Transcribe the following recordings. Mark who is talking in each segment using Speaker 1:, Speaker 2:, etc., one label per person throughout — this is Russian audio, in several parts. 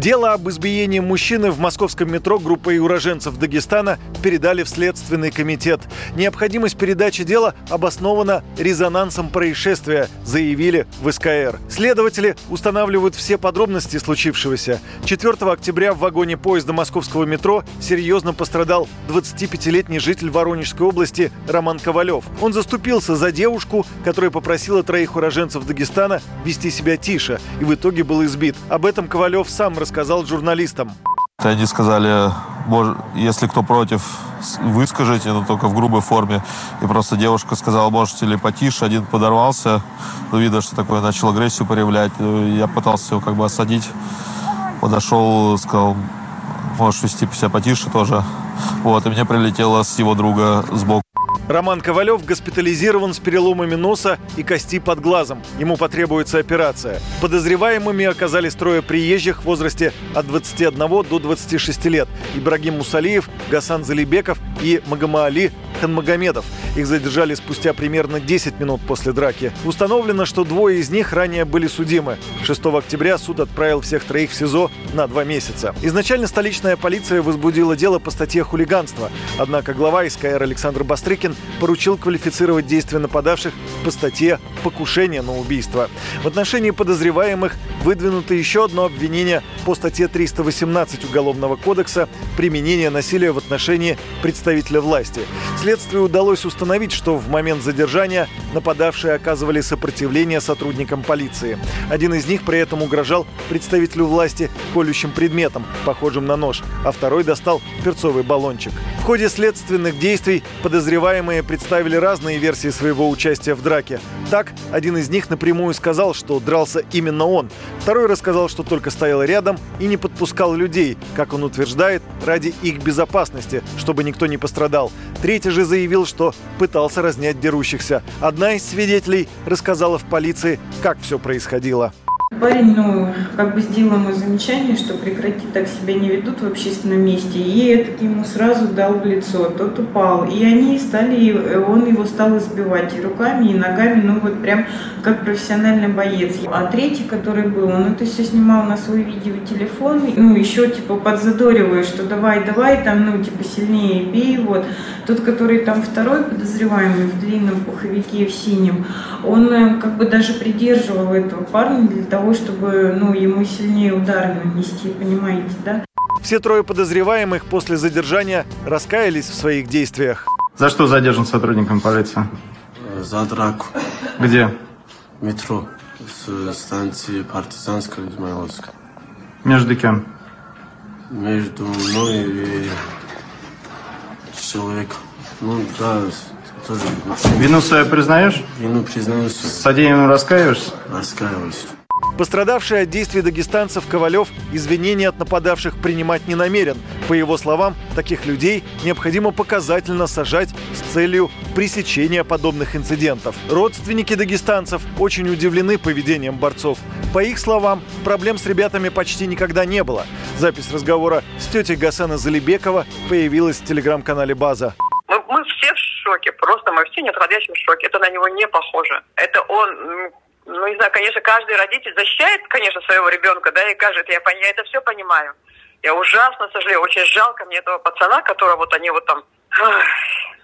Speaker 1: Дело об избиении мужчины в московском метро группой уроженцев Дагестана передали в Следственный комитет. Необходимость передачи дела обоснована резонансом происшествия, заявили в СКР. Следователи устанавливают все подробности случившегося. 4 октября в вагоне поезда московского метро серьезно пострадал 25-летний житель Воронежской области Роман Ковалев. Он заступился за девушку, которая попросила троих уроженцев Дагестана вести себя тише, и в итоге был избит. Об этом Ковалев сам рассказал рассказал журналистам.
Speaker 2: Они сказали, если кто против, выскажите, но только в грубой форме. И просто девушка сказала, можете ли потише. Один подорвался, ну, видно, что такое, начал агрессию проявлять. Я пытался его как бы осадить. Подошел, сказал, можешь вести себя потише тоже. Вот, и мне прилетело с его друга сбоку.
Speaker 1: Роман Ковалев госпитализирован с переломами носа и кости под глазом. Ему потребуется операция. Подозреваемыми оказались трое приезжих в возрасте от 21 до 26 лет. Ибрагим Мусалиев, Гасан Залибеков и Магомаали Ханмагомедов. Их задержали спустя примерно 10 минут после драки. Установлено, что двое из них ранее были судимы. 6 октября суд отправил всех троих в СИЗО на два месяца. Изначально столичная полиция возбудила дело по статье хулиганства. Однако глава СКР Александр Бастрыкин поручил квалифицировать действия нападавших по статье «Покушение на убийство». В отношении подозреваемых выдвинуто еще одно обвинение по статье 318 Уголовного кодекса «Применение насилия в отношении представителя власти». Следствию удалось установить, что в момент задержания нападавшие оказывали сопротивление сотрудникам полиции. Один из них при этом угрожал представителю власти колющим предметом, похожим на нож, а второй достал перцовый баллончик. Ходе следственных действий подозреваемые представили разные версии своего участия в драке. Так, один из них напрямую сказал, что дрался именно он. Второй рассказал, что только стоял рядом и не подпускал людей, как он утверждает, ради их безопасности, чтобы никто не пострадал. Третий же заявил, что пытался разнять дерущихся. Одна из свидетелей рассказала в полиции, как все происходило.
Speaker 3: Парень, ну, как бы сделал ему замечание, что прекрати так себя не ведут в общественном месте. И этот ему сразу дал в лицо, тот упал. И они стали, он его стал избивать и руками, и ногами, ну вот прям как профессиональный боец. А третий, который был, он это все снимал на свой видеотелефон, ну еще типа подзадоривая, что давай, давай, там, ну типа сильнее бей, вот. Тот, который там второй подозреваемый в длинном пуховике в синем, он э, как бы даже придерживал этого парня для того, того, чтобы ну, ему сильнее удар нанести, понимаете, да?
Speaker 1: Все трое подозреваемых после задержания раскаялись в своих действиях.
Speaker 4: За что задержан сотрудником полиции?
Speaker 5: За драку.
Speaker 4: Где?
Speaker 5: Метро. С станции Партизанская Измайловская.
Speaker 4: Между кем?
Speaker 5: Между мной и человеком. Ну да, тоже.
Speaker 4: Вину свою признаешь?
Speaker 5: Вину признаюсь.
Speaker 4: Содеянным раскаиваешься?
Speaker 5: Раскаиваюсь.
Speaker 1: Пострадавший от действий дагестанцев Ковалев извинения от нападавших принимать не намерен. По его словам, таких людей необходимо показательно сажать с целью пресечения подобных инцидентов. Родственники дагестанцев очень удивлены поведением борцов. По их словам, проблем с ребятами почти никогда не было. Запись разговора с тетей Гасана Залибекова появилась в телеграм-канале «База».
Speaker 6: Мы, мы все в шоке, просто мы все не отходящем в шоке. Это на него не похоже. Это он ну, не знаю, конечно, каждый родитель защищает, конечно, своего ребенка, да, и кажет, я, я это все понимаю. Я ужасно сожалею, очень жалко мне этого пацана, которого вот они вот там...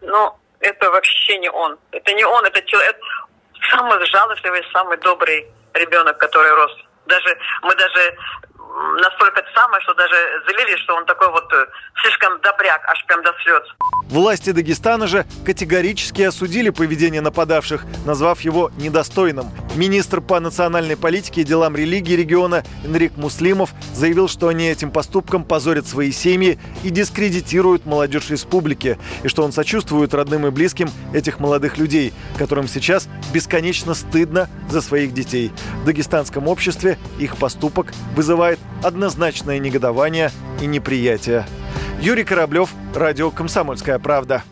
Speaker 6: Но это вообще не он. Это не он, это человек, самый жалостливый, самый добрый ребенок, который рос. Даже мы даже настолько это самое, что даже залили, что он такой вот э, слишком добряк, аж прям до слез.
Speaker 1: Власти Дагестана же категорически осудили поведение нападавших, назвав его недостойным. Министр по национальной политике и делам религии региона Энрик Муслимов заявил, что они этим поступком позорят свои семьи и дискредитируют молодежь республики, и что он сочувствует родным и близким этих молодых людей, которым сейчас бесконечно стыдно за своих детей. В дагестанском обществе их поступок вызывает однозначное негодование и неприятие. Юрий Кораблев, радио «Комсомольская правда».